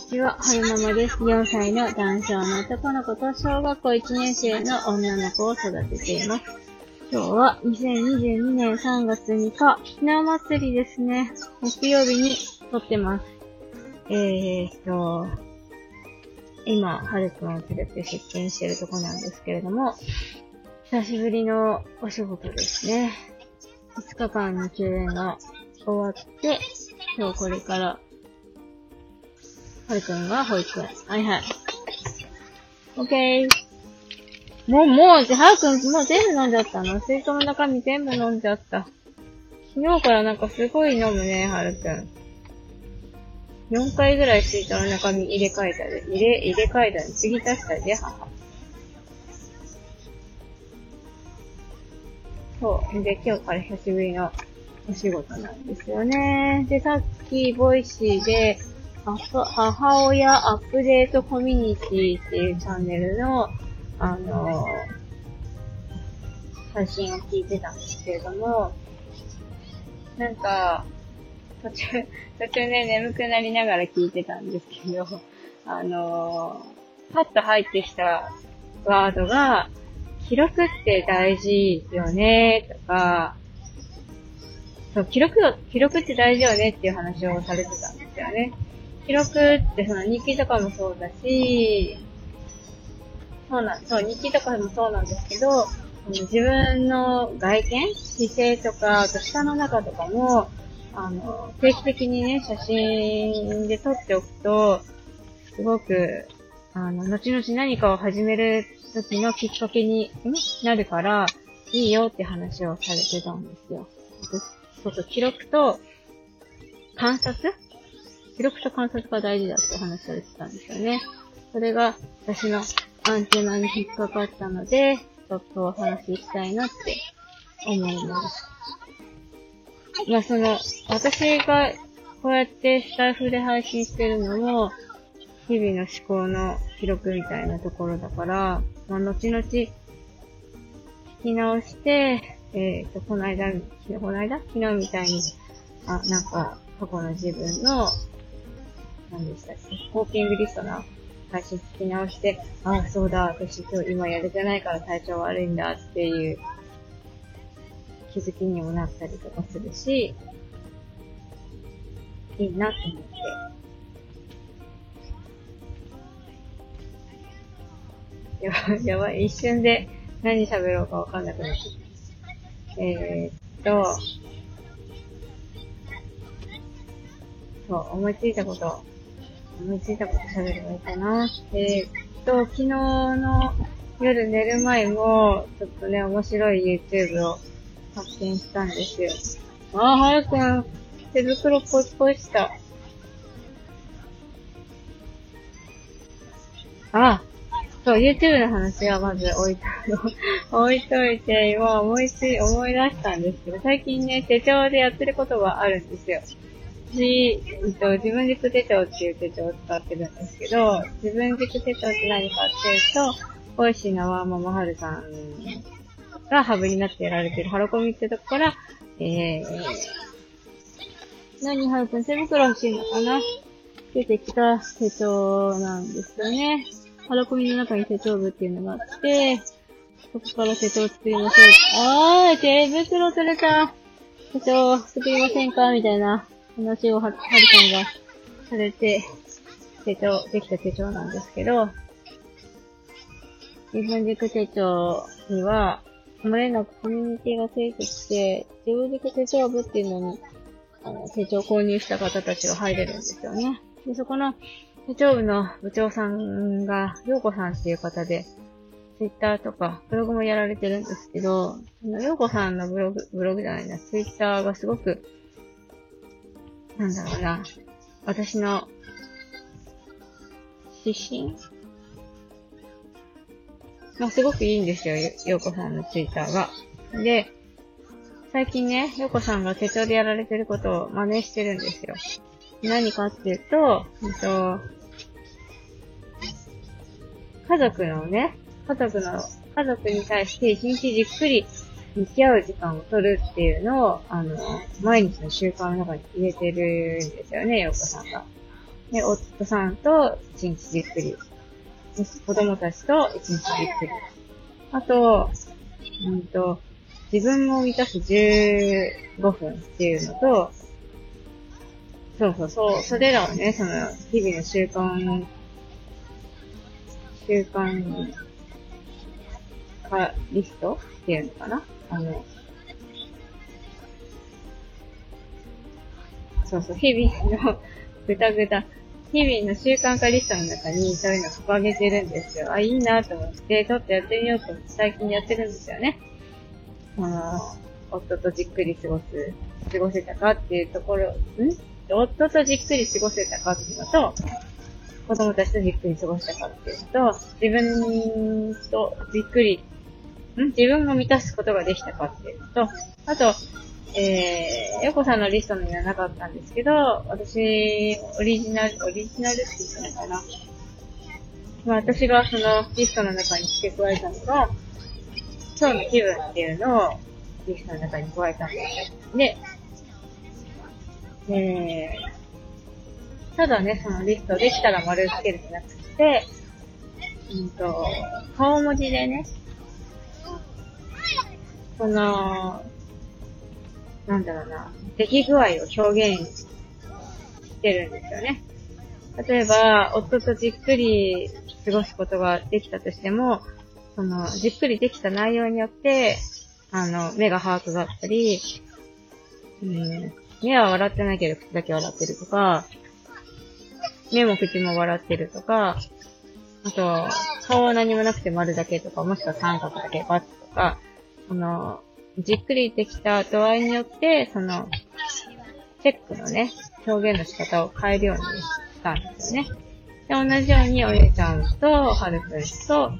にちは、はるままです。4歳の男性の男の子と小学校1年生の女の子を育てています。今日は2022年3月2日、ひな祭りですね。木曜日に撮ってます。えーと、今、はるくんを連れて出勤してるとこなんですけれども、久しぶりのお仕事ですね。5日間の休園が終わって、今日これからはるくんが保育園。はいはい。オッケー。もう、もう、はるくん、もう全部飲んじゃったの？水筒の中身全部飲んじゃった。昨日からなんかすごい飲むね、はるくん。4回ぐらい水筒の中身入れ替えたで、入れ、入れ替えたで、次足したで、母。そう。で、今日から久しぶりのお仕事なんですよね。で、さっき、 Voicy で、母親アップデートコミュニティっていうチャンネルの、あの、配信を聞いてたんですけれども、なんか、途中、途中ね、眠くなりながら聞いてたんですけど、あの、パッと入ってきたワードが、記録って大事よね、とか、そう、記録、記録って大事よねっていう話をされてたんですよね。記録ってその日記とかもそうだし、そうなん、そう、日記とかもそうなんですけど、自分の外見姿勢とか、あと下の中とかも、あの、定期的にね、写真で撮っておくと、すごく、あの、後々何かを始める時のきっかけになるから、いいよって話をされてたんですよ。そうそう、記録と観察記録と観察が大事だって話されてたんですよね。それが私のアンテナに引っかかったので、ちょっとお話ししたいなって思います。まあその、私がこうやってスタイフで配信してるのも、日々の思考の記録みたいなところだから、まあ後々聞き直して、えっ、ー、と、この間、この間？昨日みたいに、あ、なんか、過去の自分の何でしたっけ？コーキングリストの配信聞き直して、ああ、そうだ、私今日今やれてないから体調悪いんだっていう気づきにもなったりとかするし、いいなと思って。やばい、やばい、一瞬で何喋ろうかわかんなくなって。えー、っと、そう、思いついたこと思いついたこと喋ればいいかな。えー、っと、昨日の夜寝る前も、ちょっとね、面白い YouTube を発見したんですよ。あー、はやくん、手袋ポチポチした。あ、そう、YouTube の話はまず置いと、置いといて、今思いつい、思い出したんですけど、最近ね、手帳でやってることがあるんですよ。私、えっと、自分軸手帳っていう手帳を使ってるんですけど、自分軸手帳って何かっていうと、小石縄ママハルさんがハブになってやられてるハロコミってとこから、えー、何ハルくん手袋欲しいのかな？出てきた手帳なんですよね。ハロコミの中に手帳部っていうのがあって、そこから手帳を作りましょう。あー、手袋取れた。手帳作りませんか？みたいな話をは、はるかんがされて、手帳、できた手帳なんですけど、自分軸手帳には、漏れなくコミュニティがついてきて、自分軸手帳部っていうのに、あの、手帳購入した方たちが入れるんですよね。で、そこの手帳部の部長さんが、ようこさんっていう方で、ツイッターとか、ブログもやられてるんですけど、ようこさんのブログ、ブログじゃないな、ツイッターがすごくなんだろうな、私の指針まあ、すごくいいんですよ、ようこさんのツイッターが。で、最近ね、ようこさんが手帳でやられてることを真似してるんですよ。何かっていうと、えっと、家族のね、家族の、家族に対して一日じっくり向き合う時間を取るっていうのを、あの、毎日の習慣の中に入れてるんですよね、ようこさんが。で、夫さんと一日じっくり。子供たちと一日じっくり。あと、うんと、自分を満たす15分っていうのと、そうそうそう、それらをね、その、日々の習慣、習慣化リストっていうのかなあの、そうそう、日々のぐたぐた、日々の習慣化リストの中にそういうの掲げてるんですよ。あ、いいなと思って、ちょっとやってみようと思って最近やってるんですよね。あの、夫とじっくり過ごす、過ごせたかっていうところ、ん？夫とじっくり過ごせたかっていうのと、子供たちとじっくり過ごしたかっていうと、自分とじっくり、ん自分を満たすことができたかっていうと、あと、えー、ヨコさんのリストにはなかったんですけど、私、オリジナル、オリジナルって言ったのかな。まあ私がそのリストの中に付け加えたのが、今日の気分っていうのをリストの中に加えたんです。で、えー、ただね、そのリストできたら丸つけるんじゃなくて、うんと、顔文字でね、その、なんだろうな、出来具合を表現してるんですよね。例えば、夫とじっくり過ごすことができたとしても、その、じっくりできた内容によって、あの、目がハートだったり、うん、目は笑ってないけど口だけ笑ってるとか、目も口も笑ってるとか、あと、顔は何もなくて丸だけとか、もしくは三角だけバツとか、その、じっくりできた度合いによって、その、チェックのね、表現の仕方を変えるようにしたんですよね。で、同じようにお姉ちゃんと、はるくんと、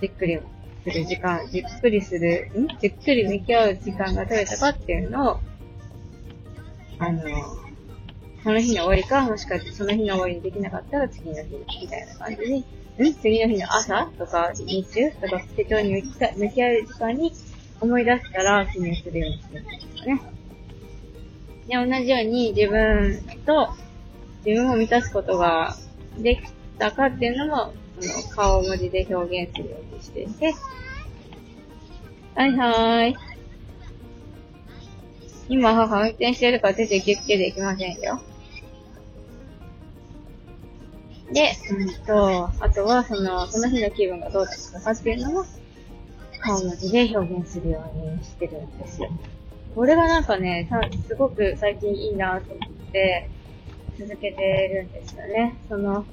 じっくりする時間、じっくりする、ん？じっくり向き合う時間が取れたかっていうのを、あの、その日の終わりか、もしかしてその日の終わりにできなかったら次の日みたいな感じに、ん？次の日の朝とか日中とか手帳に向き合う時間に思い出したら記入するようにしてるんですね。で、同じように自分と自分を満たすことができたかっていうのも、その顔文字で表現するようにしていて、はいはーい。今母運転してるから手でギュッギュできませんよ。で、うんと、あとはその、その日の気分がどうだったかっていうのも、顔文字で表現するようにしてるんですよ。これがなんかね、すごく最近いいなと思って続けてるんですよね。その、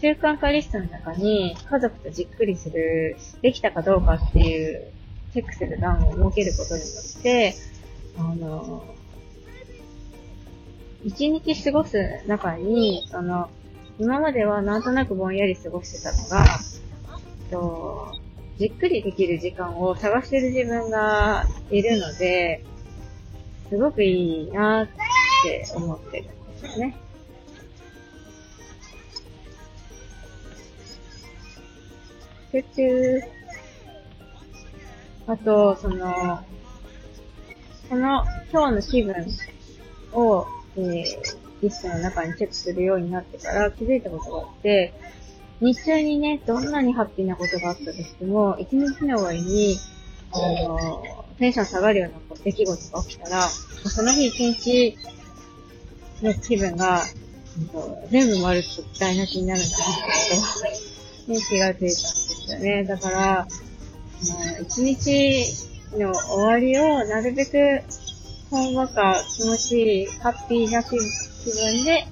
習慣化リストの中に家族とじっくりする、できたかどうかっていうチェックする欄を設けることによって、あの、一日過ごす中に、その、今まではなんとなくぼんやり過ごしてたのが、とじっくりできる時間を探してる自分がいるので、すごくいいなって思ってるんですよね。集中。あと、その、その今日の気分を、えー、リストの中にチェックするようになってから気づいたことがあって、日中にね、どんなにハッピーなことがあったとしても、一日の終わりに、あの、テンション下がるような出来事が起きたら、その日一日の気分が、全部丸く台無しになるんだなってことに気がついたんですよね。だから、一日の終わりをなるべくほんわか気持ちいい、ハッピーな気分で、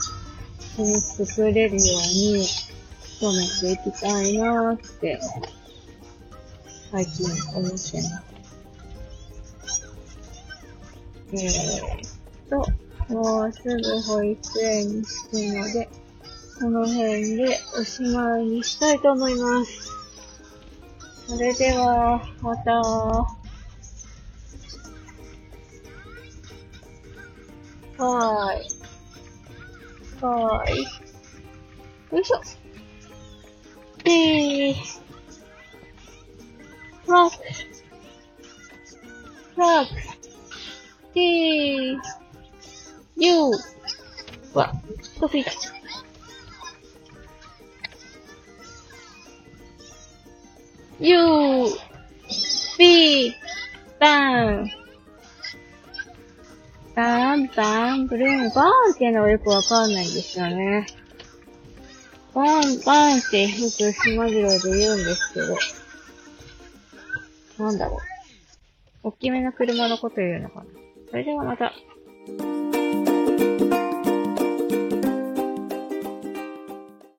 作れるように努めていきたいなーって、最近思ってます。えーと、もうすぐ保育園に着くので、この辺でおしまいにしたいと思います。それでは、また。はーい。はーい。よいしょ。T. Rock. Rock. T. U. うわ、人すいた。ユー、ビー、バン。バン、バン、ブルーン、バーンっていうのがよくわかんないんですよね。バン、バンってよく島次郎で言うんですけど。なんだろう。大きめの車のこと言うのかな。それではまた。